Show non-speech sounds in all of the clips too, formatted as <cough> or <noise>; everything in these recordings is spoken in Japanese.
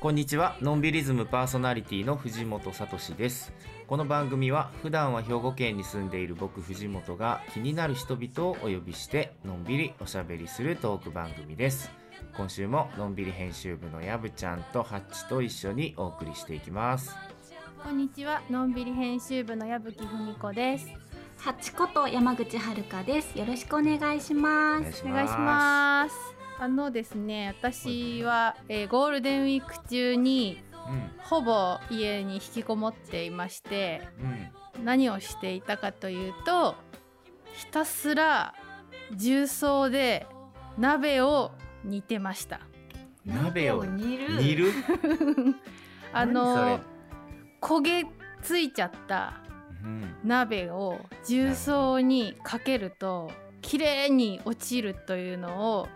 こんにちはのんびりズムパーソナリティの藤本聡ですこの番組は普段は兵庫県に住んでいる僕藤本が気になる人々をお呼びしてのんびりおしゃべりするトーク番組です今週ものんびり編集部のやぶちゃんとハッチと一緒にお送りしていきますこんにちは、のんびり編集部の矢吹文子です。八こと山口遥です。よろしくお願いします。お願いします。あのですね、私は、えーゴールデンウィーク中にほぼ家に引きこもっていまして、うん。うん何をしていたかというと、ひたすら重曹で鍋を煮てました。鍋を煮る。煮る？<laughs> あ何の焦げついちゃった鍋を重曹にかけると綺麗に落ちるというのを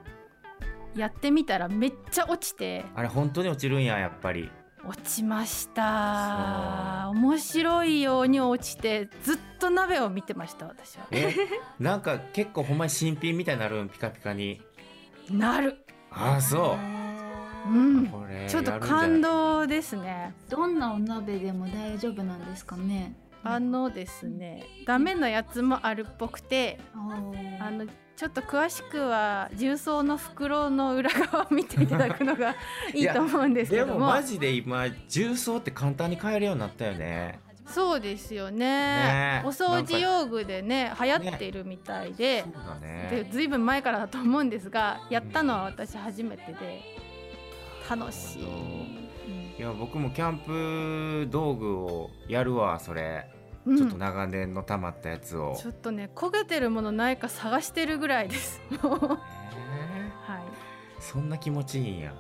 やってみたらめっちゃ落ちて。あれ本当に落ちるんややっぱり。落ちました。面白いように落ちてずっと鍋を見てました私は。えなんか結構ほんまに新品みたいになるんピカピカに。なる。ああそう。うん。これちょっと感動ですね。どんなお鍋でも大丈夫なんですかね。あのですねダメなやつもあるっぽくてああのちょっと詳しくは重曹の袋の裏側を見ていただくのが <laughs> いいと思うんですけども。でもマジで今重曹って簡単に買えるようになったよね。そうですよね。ね。お掃除用具でね流行ってるみたいでそうだでねずいぶん前からだと思うんですがやったのは私初めてで楽しい、いや僕もキャンプ道具をやるわそれ、うん。ちょっと長年の溜まったやつを。ちょっとね焦げてるものないか探してるぐらいです。もうえはい、ーそんな気持ちいいんや。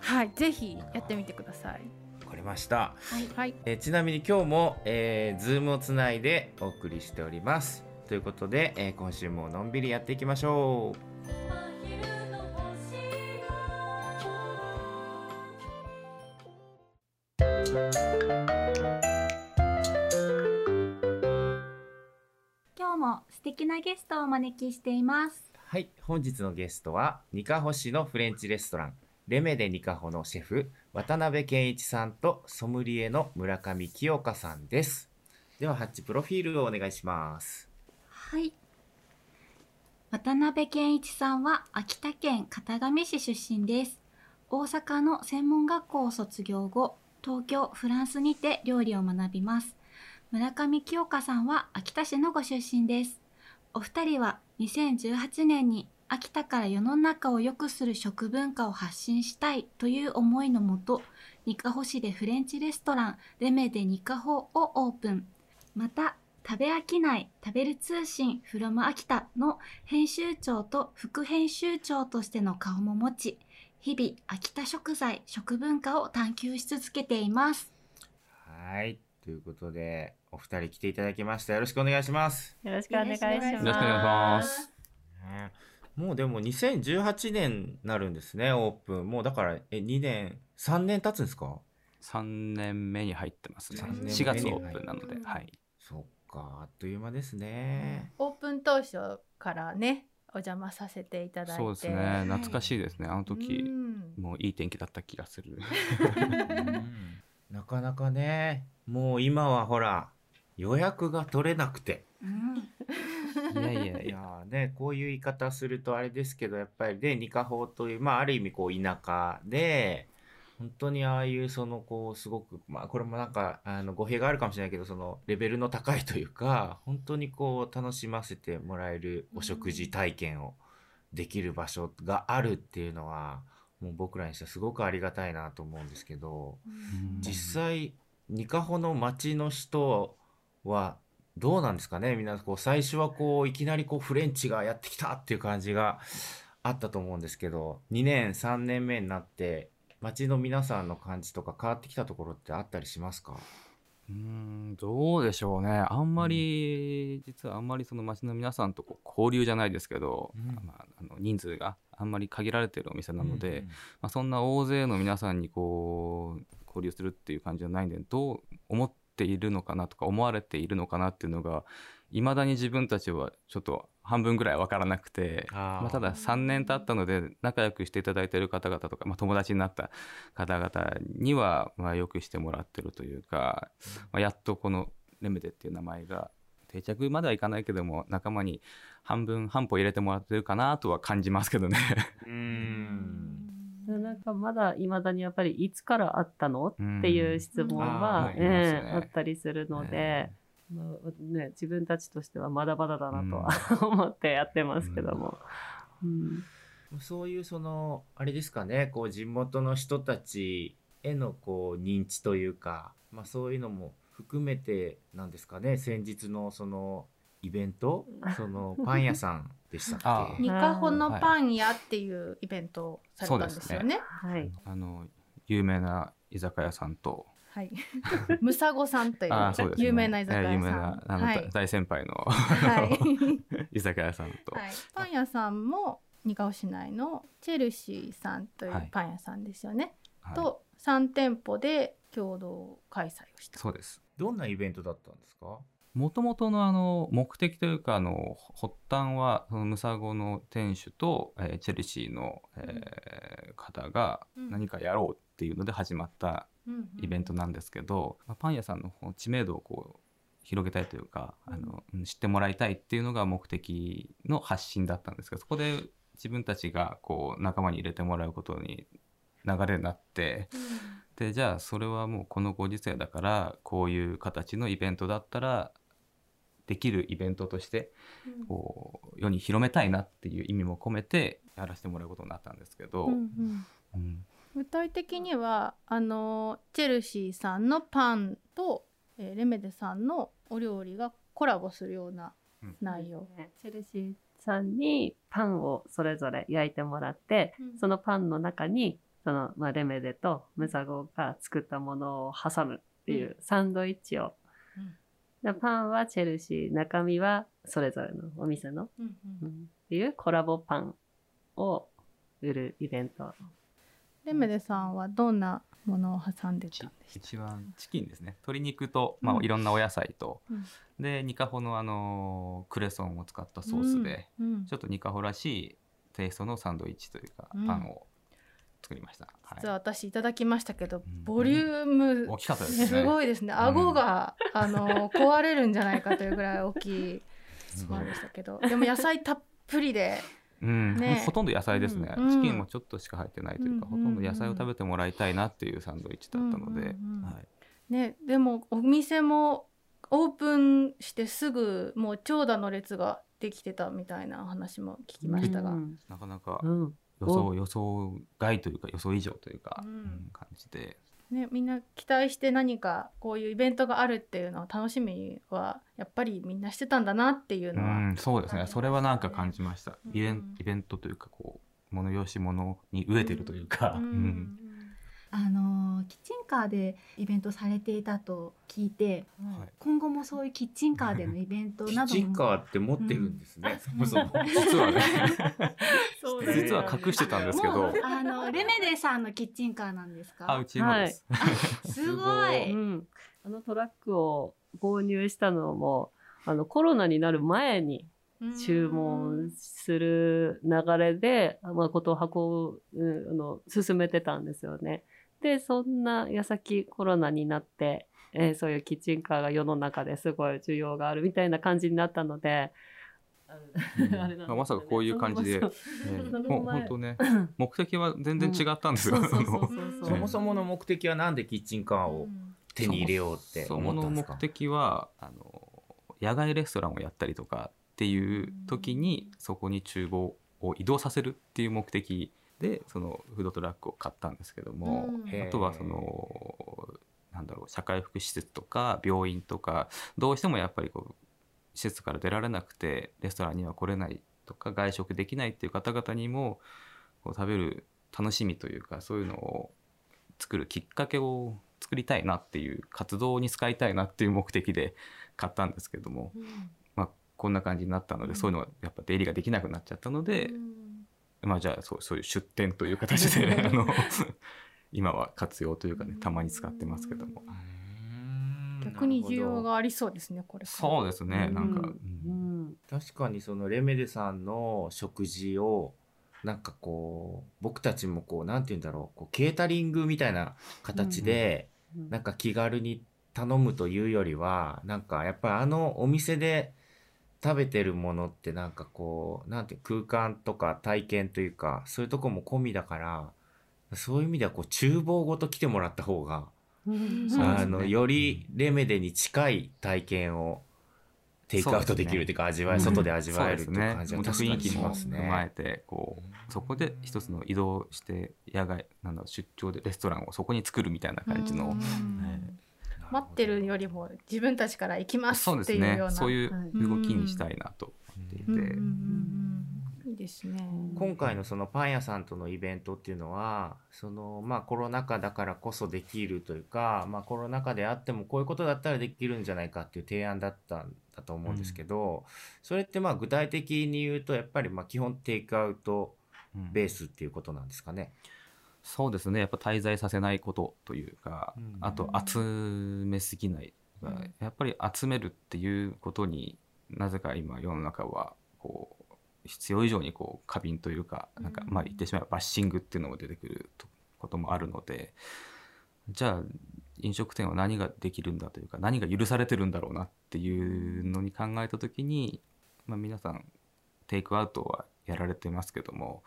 はい、ぜひやってみてください。わかりました、はい。えーちなみに今日も、えー、ズームをつないでお送りしております。ということで、えー今週ものんびりやっていきましょうなゲストをお招きしています。はい本日のゲストはニカホ市のフレンチレストランレメデニカホのシェフ渡辺健一さんとソムリエの村上清香さんですではハッチプロフィールをお願いしますはい。渡辺健一さんは秋田県片上市出身です。大阪の専門学校を卒業後、東京、フランスにて料理を学びます。村上清香さんは秋田市のご出身です。お二人は2018年に秋田から世の中を良くする食文化を発信したいという思いのもと、ニカホ市でフレンチレストランレメデニカホをオープン。また、食べ飽きない食べる通信 from 秋田の編集長と副編集長としての顔も持ち、日々秋田食材、食文化を探求し続けています。はいということでお二人来ていただきました。よろしくお願いします、よろしくお願いします。よろしくお願いします。ねもうでも2018年になるんですねオープン。もうだからえ2年3年経つんですか？3年目に入ってますね。三年目に4月オープンなので、うんはい、そっかあっという間ですね、オープン当初からねお邪魔させていただいて。そうですね。懐かしいですね。あの時うん。もういい天気だった気がする。うんなかなかねもう今はほら予約が取れなくて。うん、いやいやいいやねこういう言い方するとあれですけどやっぱりで二カ法というまあある意味こう田舎で本当にああいうそのこうすごくまあこれもなんかあの語弊があるかもしれないけどそのレベルの高いというか本当にこう楽しませてもらえるお食事体験をできる場所があるっていうのはもう僕らにしてはすごくありがたいなと思うんですけどうん。実際ニカホの町の人はどうなんですかね？みんなこう最初はこういきなりこうフレンチがやってきたっていう感じがあったと思うんですけど2年3年目になって町の皆さんの感じとか変わってきたところってあったりしますか？うーんどうでしょうね。あんまり、実はあんまりその町の皆さんとこう交流じゃないですけど、うん。まあ、あの人数があんまり限られてるお店なので、うんまあ、そんな大勢の皆さんにこう交流するっていう感じじゃないんでどう思っているのかなとか思われているのかなっていうのがいまだに自分たちはちょっと半分ぐらい分からなくてまあ、ただ3年経ったので仲良くしていただいている方々とか、まあ、友達になった方々にはまあよくしてもらってるというか、まあ、やっとこのレメデっていう名前が定着まではいかないけども仲間に半分半歩入れてもらってるかなとは感じますけどね。うん。なんかまだいまだにやっぱりいつからあったの？っていう質問は、うん、えー、あったりするので、まあね、自分たちとしてはまだまだだなとは、うん、<laughs> 思ってやってますけども。うん。そういうそのあれですかねこう地元の人たちへのこう認知というか、まあ、そういうのも含めてなんですかね先日のそのイベントそのパン屋さんでしたっけ？<laughs> ニカホのパン屋っていうイベントをされたんですよね。ね。はい、あの有名な居酒屋さんとはい、<laughs> ムサゴさんという有名な居酒屋さん、有名なあの、はい、大先輩の、はい、<laughs> 居酒屋さんと、はい、パン屋さんも二川市内のチェルシーさんというパン屋さんですよね、はい、と3店舗で共同開催をした。そうです。どんなイベントだったんですか？もともとのあの目的というかあの発端はそのムサゴの店主と、えー、チェルシーの、えー、方が何かやろうっていうので始まったイベントなんですけど、まあ、パン屋さんの知名度をこう広げたいというか、あの知ってもらいたいっていうのが目的の発信だったんですけどそこで自分たちがこう仲間に入れてもらうことに流れになって、でじゃあそれはもうこのご時世だからこういう形のイベントだったらできるイベントとしてこう世に広めたいなっていう意味も込めてやらせてもらうことになったんですけど、うんうん。うん、具体的にはあのチェルシーさんのパンと、えー、レメデさんのお料理がコラボするような内容、うん、チェルシーさんにパンをそれぞれ焼いてもらって、うん、そのパンの中にその、まあ、レメデとムサゴが作ったものを挟むっていうサンドイッチを。パンはチェルシー中身はそれぞれのお店の、うん。うん、っていうコラボパンを売るイベントレメデさんはどんなものを挟んでたんで一番チキンですね。鶏肉と、まあ、うん、いろんなお野菜と、うん、でニカホのあのクレソンを使ったソースで、うん、ちょっとニカホらしいテイストのサンドイッチというか、パンを作りました。実は私いただきましたけど、ボリューム、大きかったですね。すごいですね。顎が、あの壊れるんじゃないかというぐらい大きいものでしたけど、でも野菜たっぷりで。うん。ね、ほとんど野菜ですね、うん、チキンもちょっとしか入ってないというか、うん、ほとんど野菜を食べてもらいたいなっていうサンドイッチだったので、はい。ね、でもお店もオープンしてすぐもう長蛇の列ができてたみたいな話も聞きましたが、なかなか予想予想外というか予想以上というか、うん、感じで。ね、みんな期待して何かこういうイベントがあるっていうのを楽しみはやっぱりみんなしてたんだなっていうのは、うん、そうですね。それはなんか感じました、イベンイベントというかこう物よし物に飢えてるというか、うんあのキッチンカーでイベントされていたと聞いて、はい、今後もそういうキッチンカーでのイベントなどキッチンカーって持ってるんですね、うん、そもそも。実はね。実は隠してたんですけど。あのレメデさんのキッチンカーなんですか？あうちのです、はい、すごい、うん、あのトラックを購入したのもあのコロナになる前に注文する流れで、まあ、ことを運ぶ、あの、進めてたんですよね。で、そんな矢先コロナになって、えー、そういうキッチンカーが世の中ですごい需要があるみたいな感じになったので、<laughs> まあ、まさかこういう感じで、もう本当ね、目的は全然違ったんですよ。そもそもの目的はなんでキッチンカーを手に入れようって思ったんですか。その目的はあの野外レストランをやったりとかっていう時にそこに厨房を移動させるっていう目的でそのフードトラックを買ったんですけども、あとはそのなんだろう社会福祉施設とか病院とかどうしてもやっぱりこう施設から出られなくてレストランには来れないとか外食できないっていう方々にもこう食べる楽しみというかそういうのを作るきっかけを作りたいなっていう活動に使いたいなっていう目的で買ったんですけども、うこんな感じになったので、うん、そういうのはやっぱ出入りができなくなっちゃったので、うん。まあじゃあそうそういう出店という形で、<laughs> あの今は活用というかねたまに使ってますけども。逆に需要がありそうですねこれ。そうですねなんか、うん、確かにそのレメデさんの食事をなんかこう僕たちもこうなんて言うんだろうこうケータリングみたいな形で、なんか気軽に頼むというよりはなんかやっぱりあのお店で食べてるものってなんかこうなんて空間とか体験というかそういうとこも込みだからそういう意味ではこう厨房ごと来てもらった方が、あのよりレメデに近い体験をテイクアウトできるというか味わい、外で味わえるっていう感じは確かにしますね。踏まえてこうそこで一つの移動して野外なんだ出張でレストランをそこに作るみたいな感じの、待ってるよりも自分たちから行きますっていうような。そういう動きにしたいなと思っていて。いいですね今回のそのパン屋さん。とのイベントっていうのはそのまあコロナ禍だからこそできるというか、まあ、コロナ禍であってもこういうことだったらできるん。じゃないかっていう提案だったん。だと思うん。ですけど、うん、それってまあ具体的に言うとやっぱりまあ基本テイクアウトベースっていうことなん。ですかね。うんそうですね。やっぱ滞在させないことというか、うん、あと集めすぎない、うん、やっぱり集めるっていうことになぜか今世の中はこう必要以上にこう過敏というかなんかまあ言ってしまえばバッシングっていうのも出てくることもあるのでじゃあ飲食店は何ができるんだというか何が許されてるんだろうなっていうのに考えた時に、まあ、皆さんテイクアウトはやられてますけども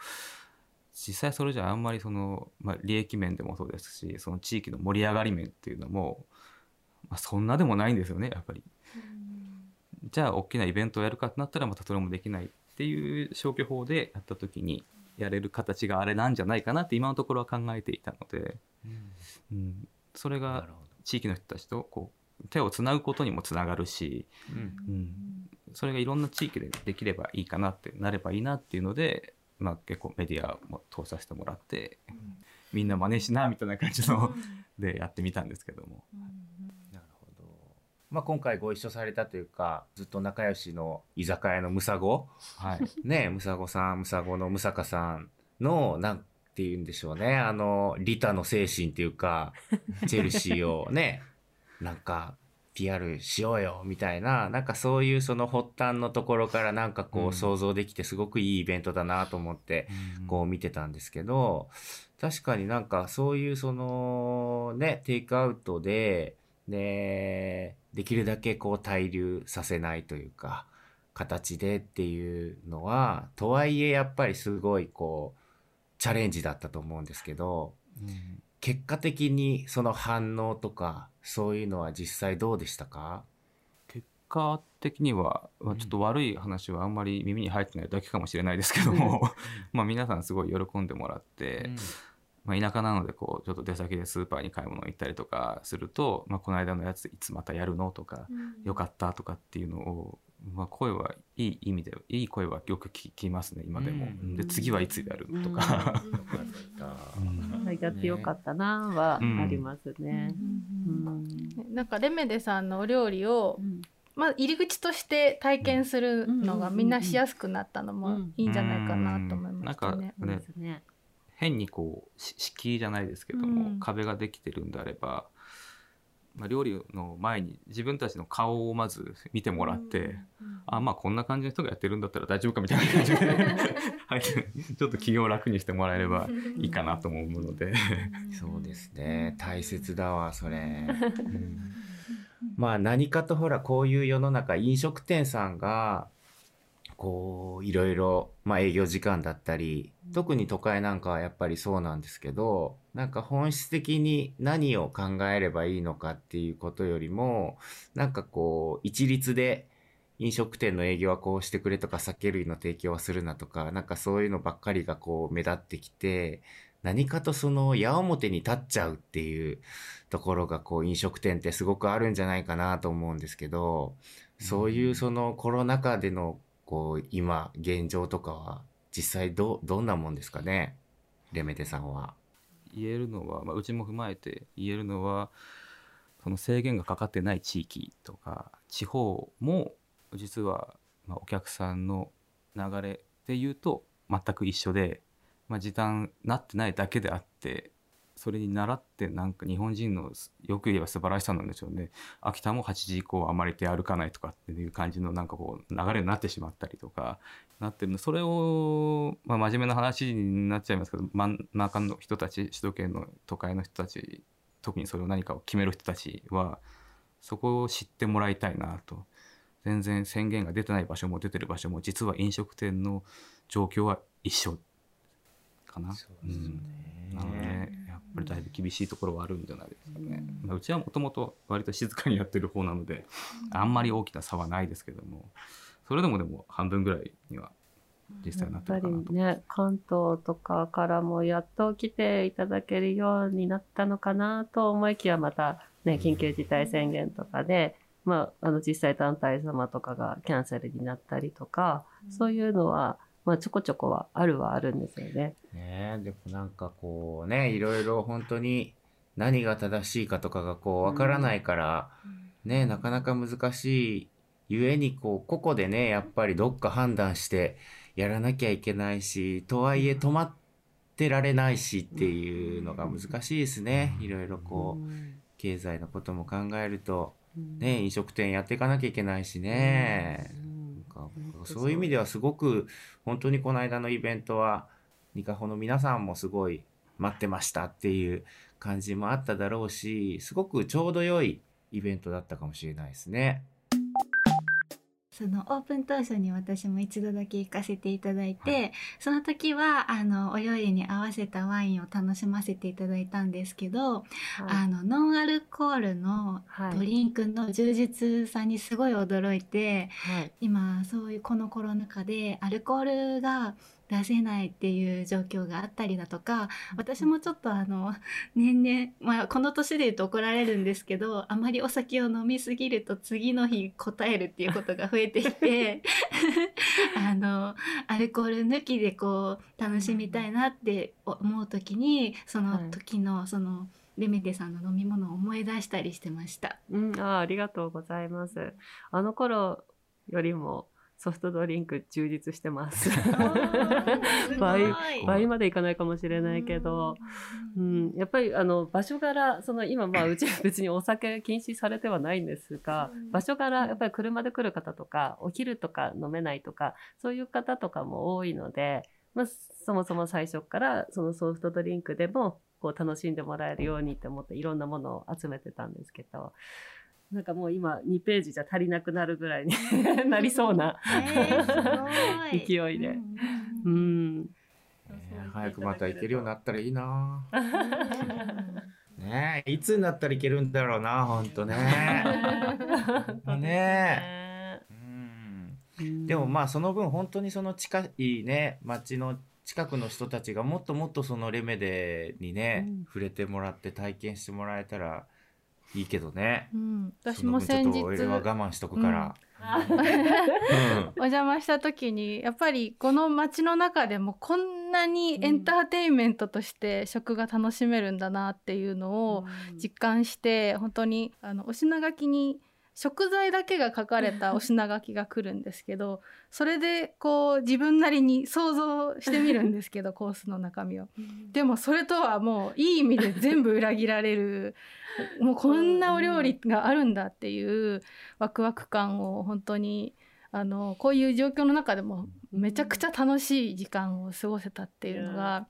実際それじゃあんまりその、まあ、利益面でもそうですしその地域の盛り上がり面っていうのも、まあ、そんなでもないんですよねやっぱり。じゃあ大きなイベントをやるかってなったらまたそれもできないっていう消去法でやった時にやれる形があれなんじゃないかなって今のところは考えていたので、うん、うん、それが地域の人たちとこう手をつなぐことにもつながるし、うん、うん、それがいろんな地域でできればいいかなってなればいいなっていうのでまあ、結構メディアも通させてもらって、うん、みんな真似しなみたいな感じのでやってみたんですけども。なるほど。まあ、今回ご一緒されたというかずっと仲良しの居酒屋のムサゴ、はい、ねムサゴさんムサゴのムサカさんのなんて言うんでしょうね。あのリタの精神っていうかチェルシーをねなんか PR しようよみたいななんかそういうその発端のところからなんかこう想像できてすごくいいイベントだなと思ってこう見てたんですけど確かになんかそういうそのねテイクアウトででできるだけこう滞留させないというか形でっていうのはとはいえやっぱりすごいこうチャレンジだったと思うんですけど、結果的にその反応とかそういうのは実際どうでしたか？結果的には、まあ、ちょっと悪い話はあんまり耳に入ってないだけかもしれないですけども <laughs> まあ皆さんすごい喜んでもらって、うん、まあ、田舎なのでこうちょっと出先でスーパーに買い物行ったりとかすると、まあ、この間のやついつまたやるのとか、うん、よかったとかっていうのをまあ、声はいい意味でいい声はよく聞きますね今でも、うん、で次はいつやるとか、うん、やってよかったなはありますね、なん。かレメデさん。のお料理を、まあ、入り口として体験するのがみん。なしやすくなったのもいいん。じゃないかなと思いましたね。ね変にこう敷居じゃないですけども、壁ができてるん。であればまあ、料理の前に自分たちの顔をまず見てもらって、うん、あまあこんな感じの人がやってるんだったら大丈夫かみたいな感じで <laughs> はい、ちょっと気を楽にしてもらえればいいかなと思うので。そうですね。大切だわそれ、うん、まあ何かとほらこういう世の中飲食店さんがこういろいろ、まあ、営業時間だったり特に都会なんかはやっぱりそうなんですけどなんか本質的に何を考えればいいのかっていうことよりもなんかこう一律で飲食店の営業はこうしてくれとか酒類の提供はするなとかなんかそういうのばっかりがこう目立ってきて何かとその矢面に立っちゃうっていうところがこう飲食店ってすごくあるんじゃないかなと思うんですけどそういうそのコロナ禍でのこう今現状とかは実際どどんなもんですかね？レメテさんは。言えるのは、まあ、うちも踏まえて言えるのはその制限がかかってない地域とか地方も実は、まあ、お客さんの流れでいうと全く一緒で、まあ、時短なってないだけであってそれに倣ってなんか日本人のよく言えば素晴らしさなんでしょうね。秋田も8時以降あまり出歩かないとかっていう感じのなんかこう流れになってしまったりとかなってるの。それを、まあ、真面目な話になっちゃいますけど真ん中の人たち首都圏の都会の人たち特にそれを何かを決める人たちはそこを知ってもらいたいなと。全然宣言が出てない場所も出てる場所も実は飲食店の状況は一緒かな。そうですね、うん、なのぱりだいぶ厳しいところはあるんじゃないですかね。うんちはもともと割と静かにやってる方なのであんまり大きな差はないですけどもそれでもでも半分ぐらいには実際なってるかなと。ね、関東とかからもやっと来ていただけるようになったのかなと思いきやまたね緊急事態宣言とかで、まあ、あの実際団体様とかがキャンセルになったりとか、そういうのはまあ、ちょこちょこはあるはあるんですよね。ねでもなんかこうねいろいろ本当に何が正しいかとかがこうわからないから、うん、ねなかなか難しいゆえにこう個々でねやっぱりどっか判断してやらなきゃいけないしとはいえ止まってられないしっていうのが難しいですね。いろいろこう経済のことも考えるとね飲食店やっていかなきゃいけないしね。そういう意味ではすごく本当にこの間のイベントはニカホの皆さんもすごい待ってましたっていう感じもあっただろうしすごくちょうど良いイベントだったかもしれないですね。そのオープン当初に私も一度だけ行かせていただいて、はい、その時はあのお料理に合わせたワインを楽しませていただいたんですけど、はい、あのノンアルコールのドリンクの充実さにすごい驚いて、はい、今そういうこのコロナ禍でアルコールが出せないっていう状況があったりだとか私もちょっとあの年々、まあ、この年で言うと怒られるんですけどあまりお酒を飲みすぎると次の日答えるっていうことが増えてきて <laughs> あのアルコール抜きでこう楽しみたいなって思う時にその時のその。レメテさんの飲み物を思い出したりしてました。うん、あありがとうございます。あの頃よりもソフトドリンク充実してます。倍倍までいかないかもしれないけど、うん、やっぱりあの場所柄その今まあうちは別にお酒禁止されてはないんですが場所柄やっぱり車で来る方とかお昼とか飲めないとかそういう方とかも多いので、まあ、そもそも最初からそのソフトドリンクでもこう楽しんでもらえるようにって思っていろんなものを集めてたんですけどなんかもう今2ページじゃ足りなくなるぐらいに <laughs> なりそうな勢いで。うん、早くまた行けるようになったらいいな。<laughs> ねいつになったらいけるんだろうな、本当ね。ねうん。でもまあその分本当にその近いね町の近くの人たちがもっともっとそのレメデにね、うん、触れてもらって体験してもらえたらいいけどね、うん、私も先日。俺は我慢しとくから、うん、お邪魔した時にやっぱりこの街の中でもこんなにエンターテインメントとして食が楽しめるんだなっていうのを実感して、本当にあのお品書きに食材だけが書かれた <laughs> お品書きが来るんですけどそれでこう自分なりに想像してみるんですけど <laughs> コースの中身を。でもそれとはもういい意味で全部裏切られる <laughs> もうこんなお料理があるんだっていうワクワク感を本当にあのこういう状況の中でもめちゃくちゃ楽しい時間を過ごせたっていうのが、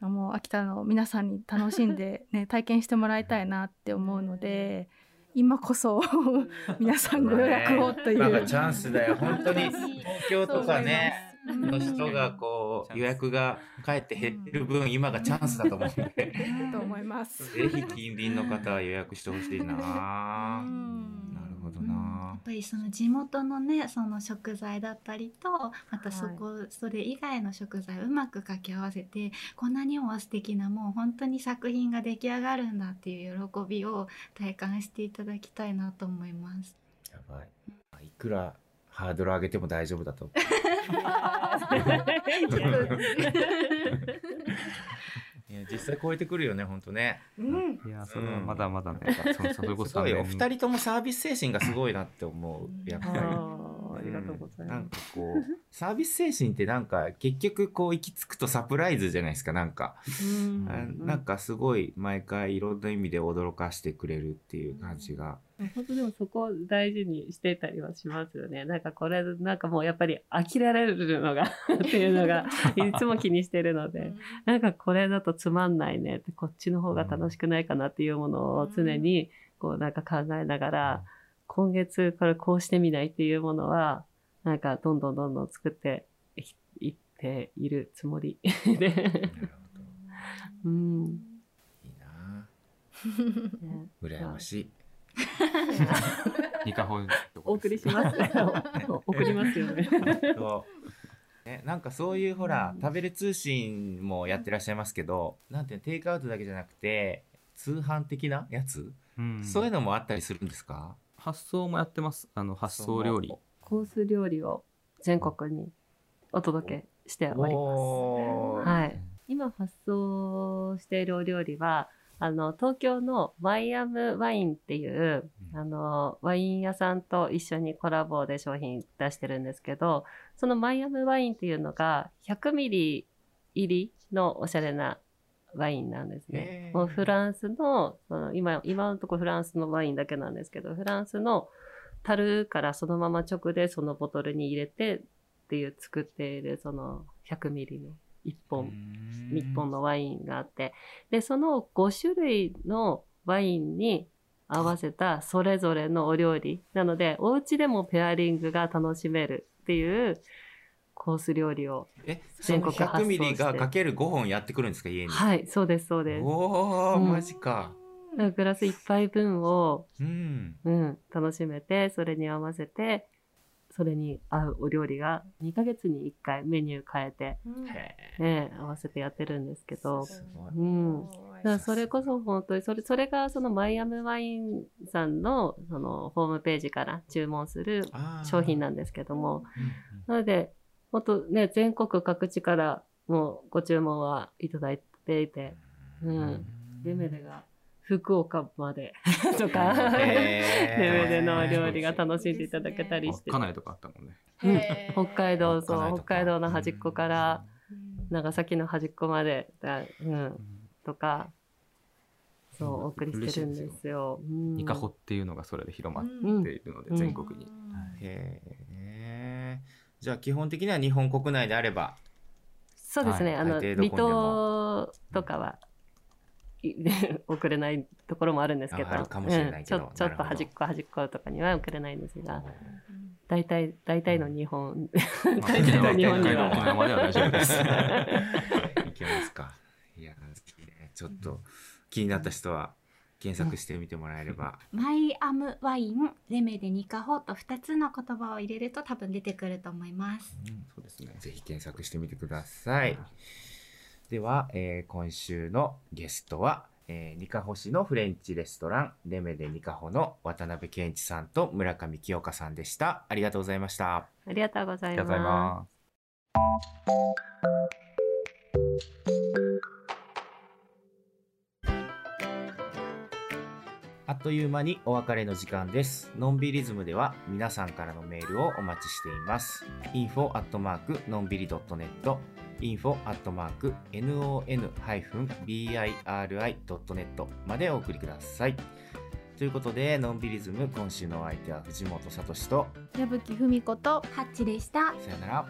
もう秋田の皆さんに楽しんで、ね、体験してもらいたいなって思うので。今こそ皆さんご予約をという。なんかチャンスだよ本当に東京とかね。の人がこう予約がかえって減ってる分、今がチャンスだと思うんで。<laughs> と思います。ぜひ近隣の方は予約してほしいな。ぱりその地元のねその食材だったりとまたそこ、はい、それ以外の食材をうまく掛け合わせてこんなにも素敵なもう本当に作品が出来上がるんだっていう喜びを体感していただきたいなと思います。やばい。いくらハードル上げても大丈夫だと。<laughs> <laughs> <laughs> 実際超えてくるよね本当ね。うん、いやそれはまだまだね。うん、そそれこそ <laughs> お二人ともサービス精神がすごいなって思うやっぱり。りがとうございなんます。かこう <laughs> サービス精神ってなんか結局こう行き着くとサプライズじゃないですかなんか、うん。あなんかすごい毎回いろんな意味で驚かしてくれるっていう感じが、本当でもそこを大事にしてたりはしますよね。なんかこれ、なんかもうやっぱり飽きられるのが <laughs> っていうのが <laughs> いつも気にしてるので、なんかこれだとつまんないねって、こっちの方が楽しくないかなっていうものを常にこうなん。か考えながら、今月これこうしてみないっていうものは、なんかどんどんどんどん作っていっているつもり。で。なるほどうん。いいな。ね。羨ましい。ニカホお送りします。送りますよね。<laughs> そうね、なんかそういうほら、食べる通信もやってらっしゃいますけどなんていうのテイクアウトだけじゃなくて通販的なやつ、うん。そういうのもあったりするんですか？発送もやってます。あの発送料理。コース料理を全国にお届けしております。はい。今発送しているお料理は、あの、東京のマイアムワインっていう、うん。あの、ワイン屋さんと一緒にコラボで商品出してるんですけど、そのマイアムワインっていうのが100ミリ入りのおしゃれなワインなんですね。もうフランスの、その今、今のところフランスのワインだけなんですけど、フランスの樽からそのまま直でそのボトルに入れてっていう作っているその100ミリの1本、1本のワインがあって、で、その5種類のワインに合わせたそれぞれのお料理。なので、お家でもペアリングが楽しめるっていうコース料理を。えその全国発送100ミリしてがかける5本やってくるんですか家に、はい、そうです、そうです。おー、うん。マジか。だからグラス1杯分を、うん。うん、楽しめて、それに合わせて、それに合うお料理が2ヶ月に1回メニュー変えて、ね、合わせてやってるんですけど、すごい。うん。だからそれこそ本当にそれそれがそのマイアムワインさんのそのホームページから注文する商品なんですけども。うん。なのでもっとね全国各地からもうご注文はいただいていてうん。レメレが福岡まで <laughs> とかレメレのお料理が楽しんでいただけたりして。かなりとかあったもんね。うん。北海道そう北海道の端っこから長崎の端っこまでだ、うん、とかそうお送りしてるんですよ。うん。ニカホっていうのがそれで広まってうんいるので、うん。全国に、へえじゃあ基本的には日本国内であればそうですね、はいあの離島とかは、い送れないところもあるんですけど。ちょちょっと端っこ端っことかには送れないんですが。大体大体の日本、まあ <laughs> 大体の日本に北海道沖は縄までは大丈夫ですい <laughs> けますか。いやちょっと気になった人は検索してみてもらえれば、マイアムワイン、レメでニカホと2つの言葉を入れると多分出てくると思います。そうですねぜひ検索してみてください。では、えー今週のゲストは、えー、ニカホ市のフレンチレストランレメでニカホの渡辺健一さんと村上清香さんでした。ありがとうございました。ありがとうございありがとうございます。あっという間にお別れの時間です。のんびりズムでは皆さんからのメールをお待ちしています。info アットマークのんびり .net info アットマーク non-biri.net までお送りください。ということで、のんびりズム今週のお相手は藤本聡と、矢吹文子とハッチでした。さよなら。